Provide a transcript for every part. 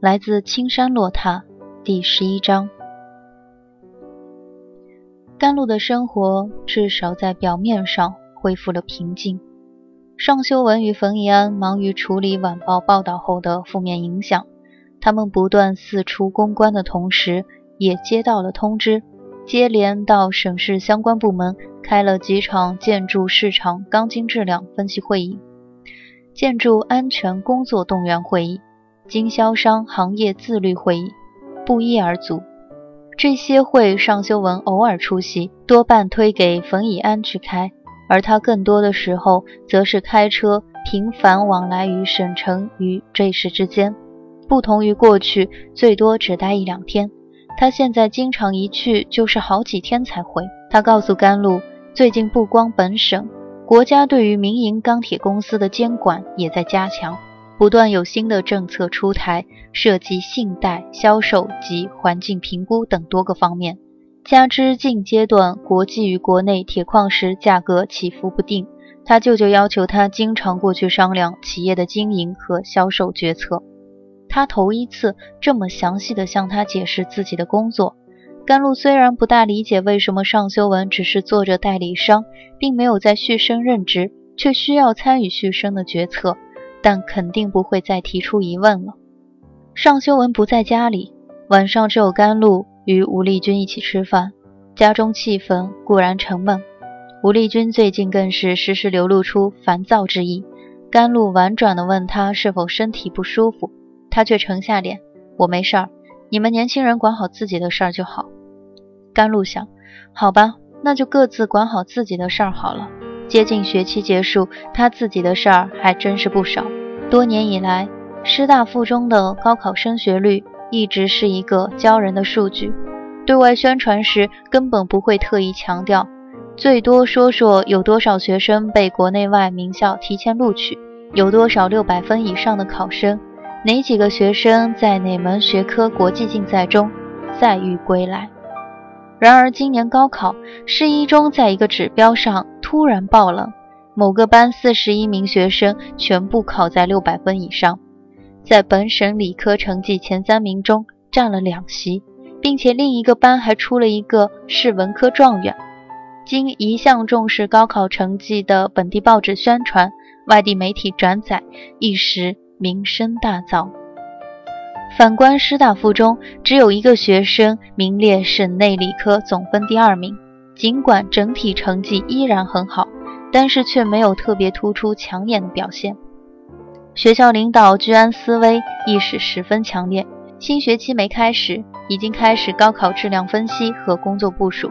来自青山落塔，第十一章。甘露的生活至少在表面上恢复了平静。尚修文与冯怡安忙于处理晚报报道后的负面影响，他们不断四处公关的同时，也接到了通知，接连到省市相关部门开了几场建筑市场钢筋质量分析会议、建筑安全工作动员会议、经销商行业自律会议，不一而足。这些会尚修文偶尔出席，多半推给冯以安去开，而他更多的时候则是开车频繁往来于省城与这市之间。不同于过去最多只待一两天，他现在经常一去就是好几天才回。他告诉甘露，最近不光本省，国家对于民营钢铁公司的监管也在加强。不断有新的政策出台，涉及信贷、销售及环境评估等多个方面。加之近阶段国际与国内铁矿石价格起伏不定，他舅舅要求他经常过去商量企业的经营和销售决策。他头一次这么详细的向他解释自己的工作。甘露虽然不大理解为什么尚修文只是做着代理商，并没有在旭升任职，却需要参与旭升的决策。但肯定不会再提出疑问了。尚修文不在家里，晚上只有甘露与吴丽君一起吃饭，家中气氛固然沉闷。吴丽君最近更是时时流露出烦躁之意。甘露婉转地问他是否身体不舒服，他却沉下脸：“我没事儿，你们年轻人管好自己的事儿就好。”甘露想：“好吧，那就各自管好自己的事儿好了。”接近学期结束，他自己的事儿还真是不少。多年以来，师大附中的高考升学率一直是一个骄人的数据。对外宣传时，根本不会特意强调，最多说说有多少学生被国内外名校提前录取，有多少六百分以上的考生，哪几个学生在哪门学科国际竞赛中载誉归来。然而，今年高考，市一中在一个指标上突然爆冷，某个班四十一名学生全部考在六百分以上，在本省理科成绩前三名中占了两席，并且另一个班还出了一个市文科状元。经一向重视高考成绩的本地报纸宣传，外地媒体转载，一时名声大噪。反观师大附中，只有一个学生名列省内理科总分第二名。尽管整体成绩依然很好，但是却没有特别突出抢眼的表现。学校领导居安思危，意识十分强烈。新学期没开始，已经开始高考质量分析和工作部署。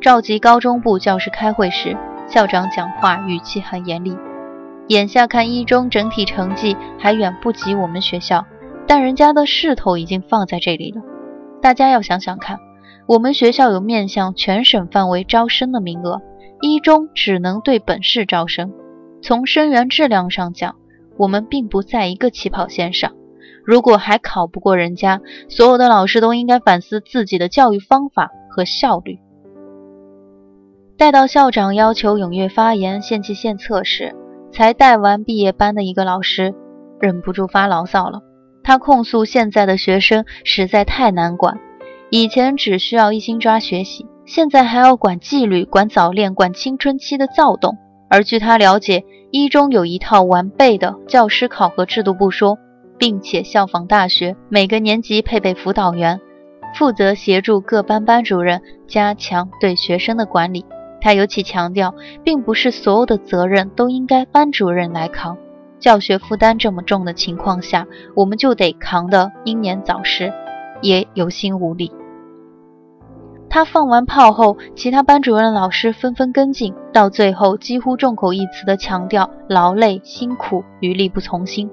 召集高中部教师开会时，校长讲话语气很严厉。眼下看一中整体成绩还远不及我们学校。但人家的势头已经放在这里了，大家要想想看，我们学校有面向全省范围招生的名额，一中只能对本市招生。从生源质量上讲，我们并不在一个起跑线上。如果还考不过人家，所有的老师都应该反思自己的教育方法和效率。待到校长要求踊跃发言、献计献策时，才带完毕业班的一个老师忍不住发牢骚了。他控诉现在的学生实在太难管，以前只需要一心抓学习，现在还要管纪律、管早恋、管青春期的躁动。而据他了解，一中有一套完备的教师考核制度不说，并且效仿大学，每个年级配备辅导员，负责协助各班班主任加强对学生的管理。他尤其强调，并不是所有的责任都应该班主任来扛。教学负担这么重的情况下，我们就得扛得英年早逝，也有心无力。他放完炮后，其他班主任老师纷纷跟进，到最后几乎众口一词地强调劳累辛苦与力不从心。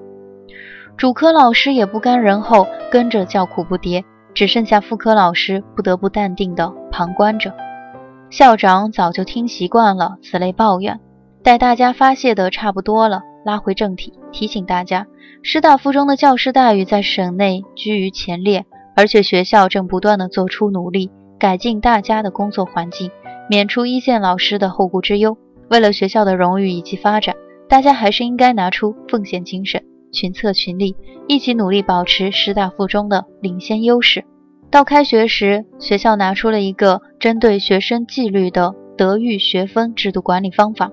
主科老师也不甘人后，跟着叫苦不迭，只剩下副科老师不得不淡定地旁观着。校长早就听习惯了此类抱怨，待大家发泄的差不多了，拉回正题，提醒大家，师大附中的教师待遇在省内居于前列，而且学校正不断地做出努力。改进大家的工作环境，免除一线老师的后顾之忧。为了学校的荣誉以及发展，大家还是应该拿出奉献精神，群策群力，一起努力保持师大附中的领先优势。到开学时，学校拿出了一个针对学生纪律的德育学分制度管理方法，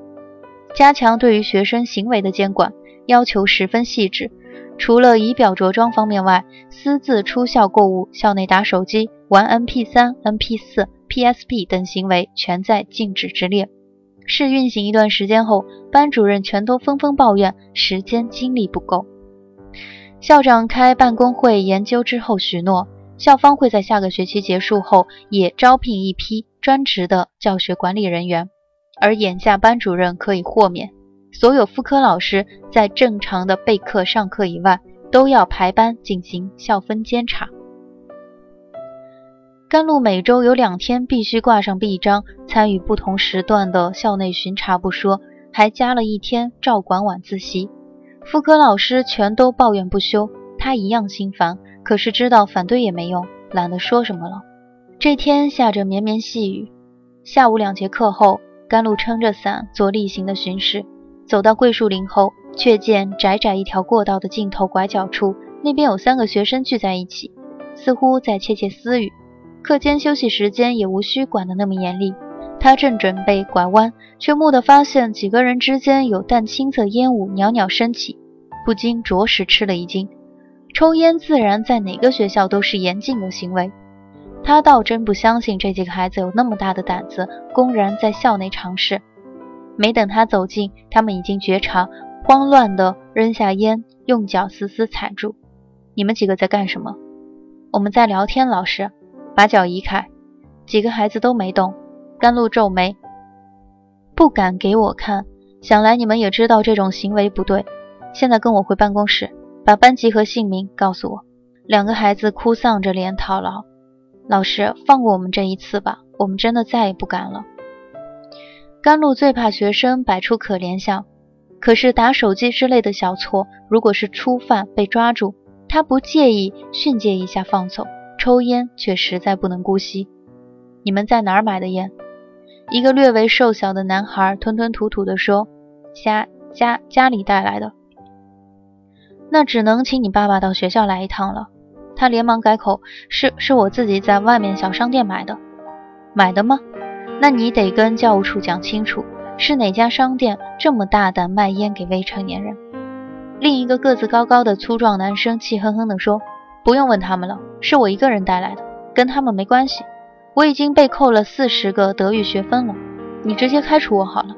加强对于学生行为的监管，要求十分细致。除了仪表着装方面外，私自出校购物、校内打手机。玩 MP3、MP4、PSP 等行为全在禁止之列。试运行一段时间后，班主任全都纷纷抱怨时间精力不够。校长开办公会研究之后许诺，校方会在下个学期结束后也招聘一批专职的教学管理人员，而眼下班主任可以豁免，所有副科老师在正常的备课上课以外，都要排班进行校分监察。甘露每周有两天必须挂上臂章，参与不同时段的校内巡查不说，还加了一天照管晚自习。副科老师全都抱怨不休，他一样心烦，可是知道反对也没用，懒得说什么了。这天下着绵绵细雨，下午两节课后，甘露撑着伞做例行的巡视，走到桂树林后，却见窄窄一条过道的尽头拐角处，那边有三个学生聚在一起，似乎在窃窃私语。课间休息时间也无需管得那么严厉。他正准备拐弯，却蓦地发现几个人之间有淡青色烟雾袅袅升起，不禁着实吃了一惊。抽烟自然在哪个学校都是严禁的行为，他倒真不相信这几个孩子有那么大的胆子，公然在校内尝试。没等他走近，他们已经觉察，慌乱地扔下烟，用脚死死踩住。你们几个在干什么？我们在聊天，老师。把脚移开，几个孩子都没动。甘露皱眉，不敢给我看。想来你们也知道这种行为不对。现在跟我回办公室，把班级和姓名告诉我。两个孩子哭丧着脸讨饶：“老师，放过我们这一次吧，我们真的再也不敢了。”甘露最怕学生摆出可怜相，可是打手机之类的小错，如果是初犯被抓住，他不介意训诫一下放走。抽烟却实在不能姑息。你们在哪儿买的烟？一个略微瘦小的男孩吞吞吐吐地说：“家家家里带来的。”那只能请你爸爸到学校来一趟了。他连忙改口：“是是我自己在外面小商店买的。”买的吗？那你得跟教务处讲清楚，是哪家商店这么大胆卖烟给未成年人？另一个个子高高的粗壮男生气哼哼地说。不用问他们了，是我一个人带来的，跟他们没关系。我已经被扣了四十个德育学分了，你直接开除我好了。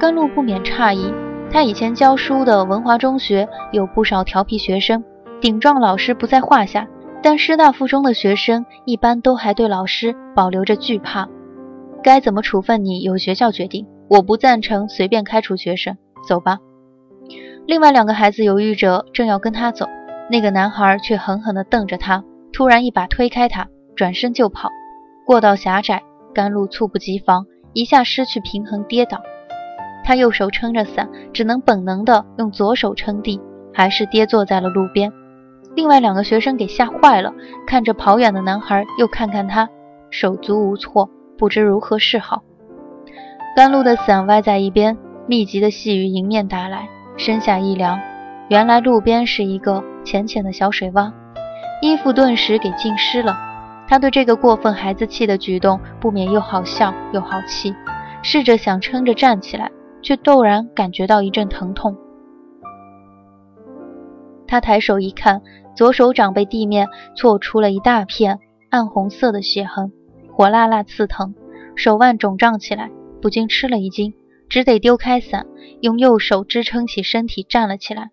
甘露不免诧异，他以前教书的文华中学有不少调皮学生，顶撞老师不在话下，但师大附中的学生一般都还对老师保留着惧怕。该怎么处分你，由学校决定，我不赞成随便开除学生。走吧。另外两个孩子犹豫着，正要跟他走。那个男孩却狠狠地瞪着他，突然一把推开他，转身就跑。过道狭窄，甘露猝不及防，一下失去平衡跌倒。他右手撑着伞，只能本能地用左手撑地，还是跌坐在了路边。另外两个学生给吓坏了，看着跑远的男孩，又看看他，手足无措，不知如何是好。甘露的伞歪在一边，密集的细雨迎面打来，身下一凉。原来路边是一个。浅浅的小水洼，衣服顿时给浸湿了。他对这个过分孩子气的举动不免又好笑又好气，试着想撑着站起来，却骤然感觉到一阵疼痛。他抬手一看，左手掌被地面挫出了一大片暗红色的血痕，火辣辣刺疼，手腕肿胀起来，不禁吃了一惊，只得丢开伞，用右手支撑起身体站了起来。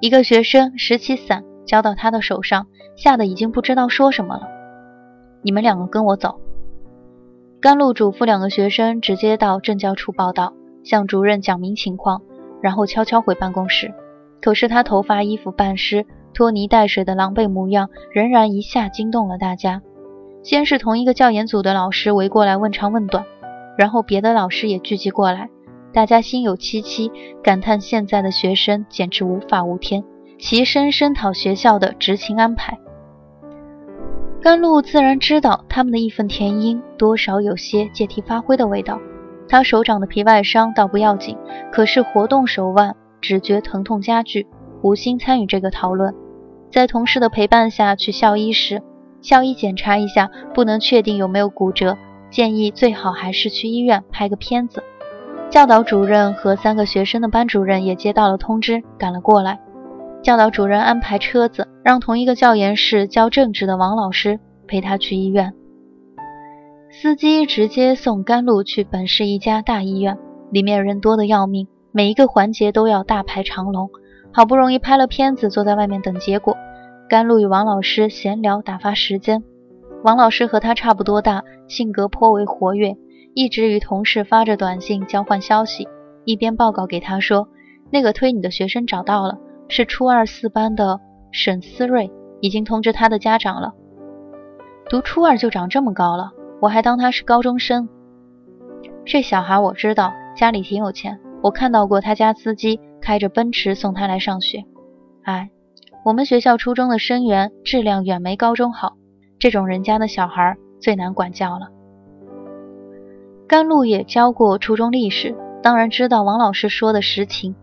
一个学生拾起伞交到他的手上，吓得已经不知道说什么了。你们两个跟我走。甘露嘱咐两个学生直接到政教处报道，向主任讲明情况，然后悄悄回办公室。可是他头发、衣服半湿、拖泥带水的狼狈模样，仍然一下惊动了大家。先是同一个教研组的老师围过来问长问短，然后别的老师也聚集过来，大家心有戚戚，感叹现在的学生简直无法无天，齐声声讨学校的执勤安排。甘露自然知道他们的义愤填膺，多少有些借题发挥的味道。他手掌的皮外伤倒不要紧，可是活动手腕。只觉疼痛加剧，无心参与这个讨论。在同事的陪伴下去校医时，校医检查一下，不能确定有没有骨折，建议最好还是去医院拍个片子。教导主任和三个学生的班主任也接到了通知，赶了过来。教导主任安排车子，让同一个教研室教政治的王老师陪他去医院。司机直接送甘露去本市一家大医院，里面人多的要命。每一个环节都要大排长龙，好不容易拍了片子，坐在外面等结果。甘露与王老师闲聊打发时间。王老师和他差不多大，性格颇为活跃，一直与同事发着短信交换消息，一边报告给他说：“那个推你的学生找到了，是初二四班的沈思睿，已经通知他的家长了。读初二就长这么高了，我还当他是高中生。这小孩我知道，家里挺有钱。”我看到过他家司机开着奔驰送他来上学。哎，我们学校初中的生源质量远没高中好，这种人家的小孩最难管教了。甘露也教过初中历史，当然知道王老师说的实情。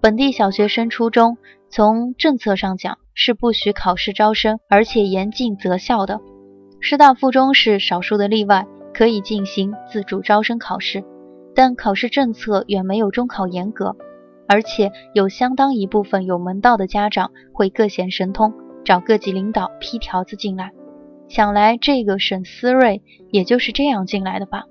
本地小学升初中，从政策上讲是不许考试招生，而且严禁择校的。师大附中是少数的例外，可以进行自主招生考试。但考试政策远没有中考严格，而且有相当一部分有门道的家长会各显神通，找各级领导批条子进来。想来这个沈思睿也就是这样进来的吧？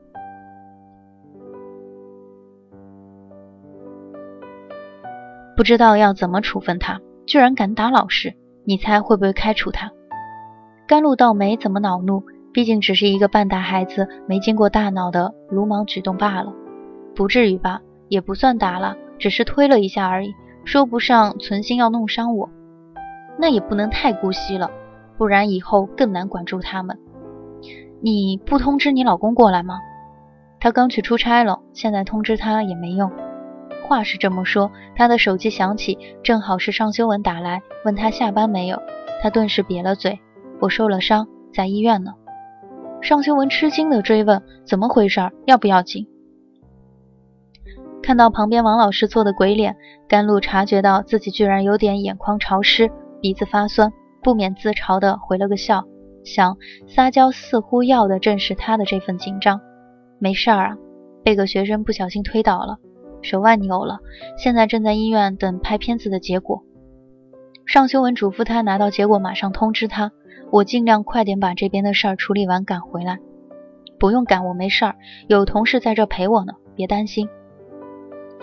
不知道要怎么处分他，居然敢打老师，你猜会不会开除他？甘露倒没怎么恼怒，毕竟只是一个半大孩子没经过大脑的鲁莽举动罢了。不至于吧，也不算打了，只是推了一下而已，说不上存心要弄伤我。那也不能太姑息了，不然以后更难管住他们。你不通知你老公过来吗？他刚去出差了，现在通知他也没用。话是这么说，他的手机响起，正好是尚修文打来，问他下班没有。他顿时瘪了嘴：“我受了伤，在医院呢。”尚修文吃惊地追问：“怎么回事？要不要紧？”看到旁边王老师做的鬼脸，甘露察觉到自己居然有点眼眶潮湿，鼻子发酸，不免自嘲的回了个笑，想撒娇似乎要的正是他的这份紧张。没事儿啊，被个学生不小心推倒了，手腕扭了，现在正在医院等拍片子的结果。尚修文嘱咐他拿到结果马上通知他，我尽量快点把这边的事儿处理完赶回来。不用赶，我没事儿，有同事在这陪我呢，别担心。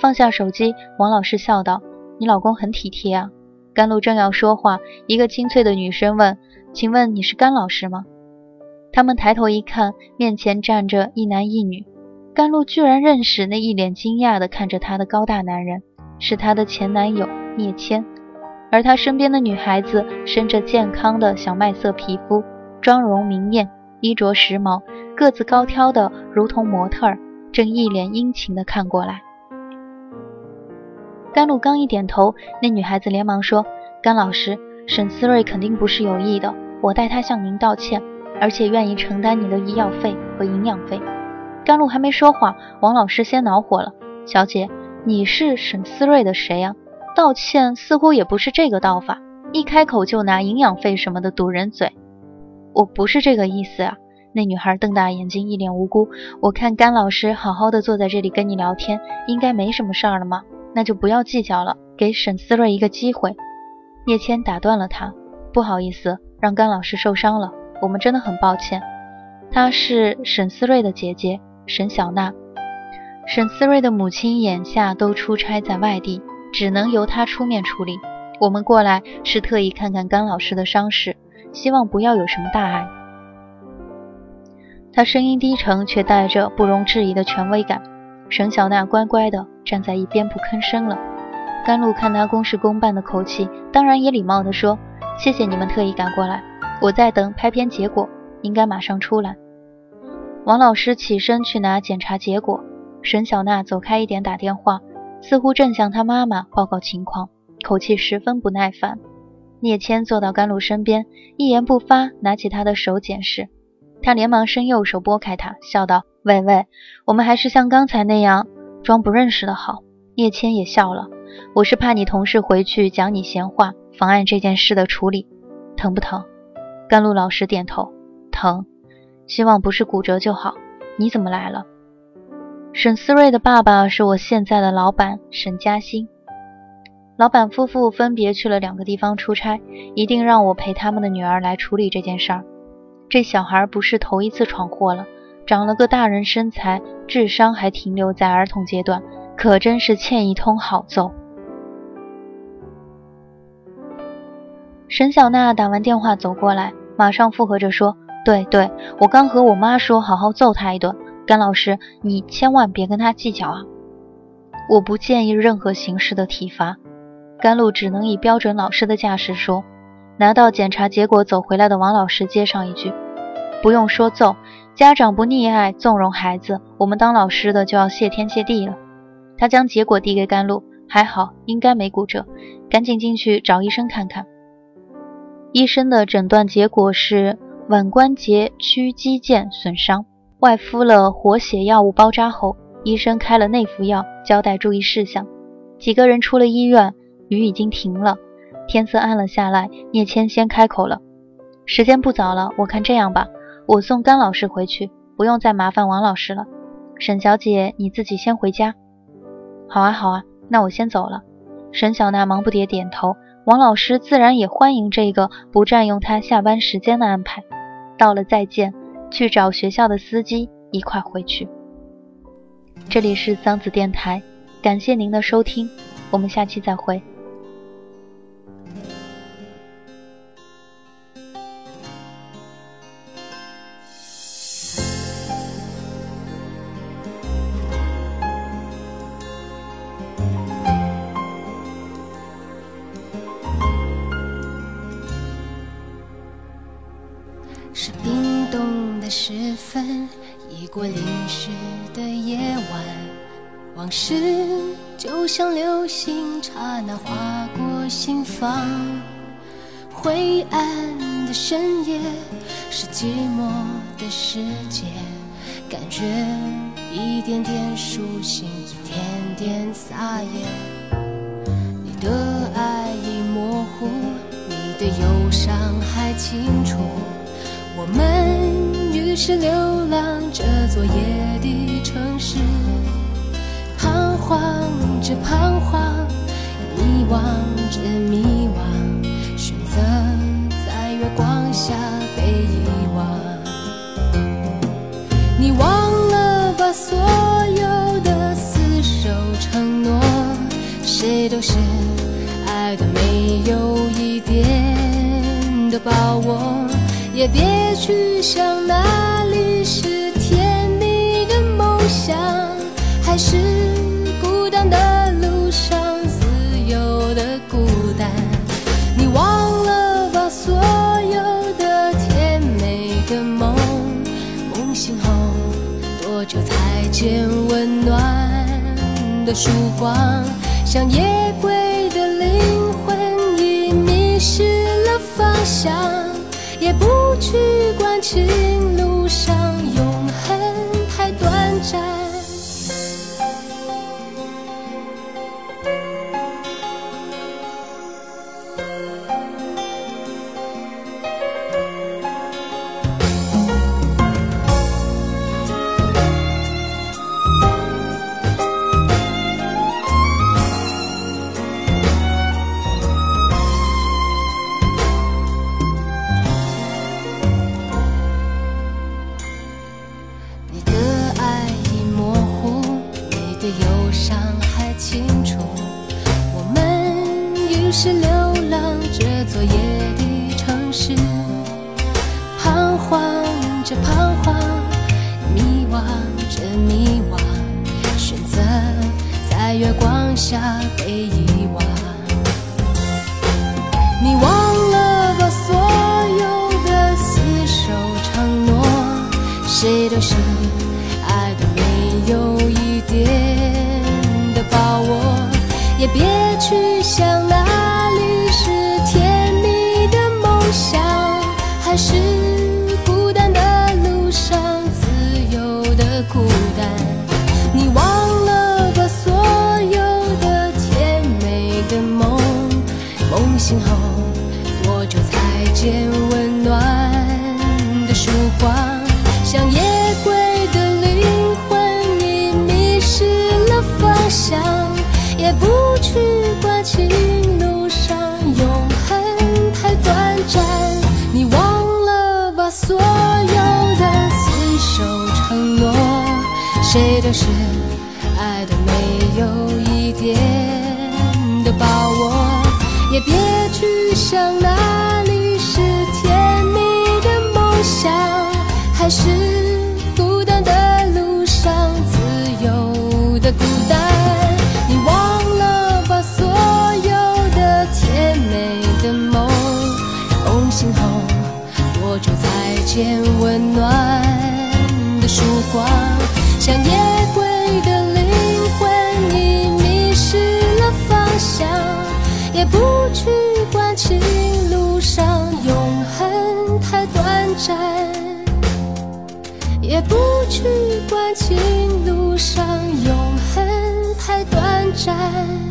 放下手机，王老师笑道：“你老公很体贴啊。”甘露正要说话，一个清脆的女声问：“请问你是甘老师吗？”他们抬头一看，面前站着一男一女。甘露居然认识那一脸惊讶的看着她的高大男人，是她的前男友聂谦。而她身边的女孩子，生着健康的小麦色皮肤，妆容明艳，衣着时髦，个子高挑的如同模特儿，正一脸殷勤地看过来。甘露刚一点头，那女孩子连忙说：“甘老师，沈思睿肯定不是有意的，我代他向您道歉，而且愿意承担你的医药费和营养费。”甘露还没说话，王老师先恼火了：“小姐，你是沈思睿的谁呀？道歉似乎也不是这个道法，一开口就拿营养费什么的堵人嘴。”“我不是这个意思啊！”那女孩瞪大眼睛，一脸无辜。“我看甘老师好好的坐在这里跟你聊天，应该没什么事儿了吗？”那就不要计较了，给沈思睿一个机会。叶谦打断了他：“不好意思，让甘老师受伤了，我们真的很抱歉。”她是沈思睿的姐姐沈小娜，沈思睿的母亲眼下都出差在外地，只能由她出面处理。我们过来是特意看看甘老师的伤势，希望不要有什么大碍。他声音低沉，却带着不容置疑的权威感。沈小娜乖乖地站在一边不吭声了。甘露看他公事公办的口气，当然也礼貌地说：“谢谢你们特意赶过来，我在等拍片结果，应该马上出来。”王老师起身去拿检查结果，沈小娜走开一点打电话，似乎正向她妈妈报告情况，口气十分不耐烦。聂谦坐到甘露身边，一言不发，拿起她的手检视。他连忙伸右手拨开他，笑道：“喂喂，我们还是像刚才那样装不认识的好。”叶谦也笑了：“我是怕你同事回去讲你闲话，妨碍这件事的处理。疼不疼？”甘露老师点头：“疼，希望不是骨折就好。你怎么来了？”沈思睿的爸爸是我现在的老板沈嘉欣。老板夫妇分别去了两个地方出差，一定让我陪他们的女儿来处理这件事儿。这小孩不是头一次闯祸了，长了个大人身材，智商还停留在儿童阶段，可真是欠一通好揍。沈小娜打完电话走过来，马上附和着说：“对对，我刚和我妈说，好好揍他一顿。甘老师，你千万别跟他计较啊！我不建议任何形式的体罚。”甘露只能以标准老师的架势说。拿到检查结果走回来的王老师接上一句：“不用说揍，家长不溺爱纵容孩子，我们当老师的就要谢天谢地了。”他将结果递给甘露，还好，应该没骨折，赶紧进去找医生看看。医生的诊断结果是腕关节屈肌腱损伤，外敷了活血药物包扎后，医生开了内服药，交代注意事项。几个人出了医院，雨已经停了。天色暗了下来，聂谦先开口了：“时间不早了，我看这样吧，我送甘老师回去，不用再麻烦王老师了。沈小姐，你自己先回家。”“好啊，好啊，那我先走了。”沈小娜忙不迭点头。王老师自然也欢迎这个不占用他下班时间的安排。到了再见，去找学校的司机一块回去。这里是桑子电台，感谢您的收听，我们下期再会。的深夜是寂寞的世界，感觉一点点苏醒，一点点撒野。你的爱已模糊，你的忧伤还清楚。我们于是流浪这座夜的城市，彷徨着彷徨，迷惘着迷下被遗忘。你忘了把所有的厮守承诺，谁都是爱的没有一点的把握。也别去想哪里是甜蜜的梦想，还是的曙光？像夜归的灵魂已迷失了方向。也不去管情路上永恒太短暂。下被遗忘。你忘了吧，所有的厮守承诺，谁都是爱的没有一点的把握，也别去想那也不去关心路上永恒太短暂。你忘了吧，所有的厮守承诺，谁都是爱的没有一点的把握，也别去想哪里是甜蜜的梦想，还是孤单的路上自由的孤单。才见温暖的曙光？像夜归的灵魂，已迷失了方向，也不去管情路上永恒太短暂，也不去管情路上永恒太短暂。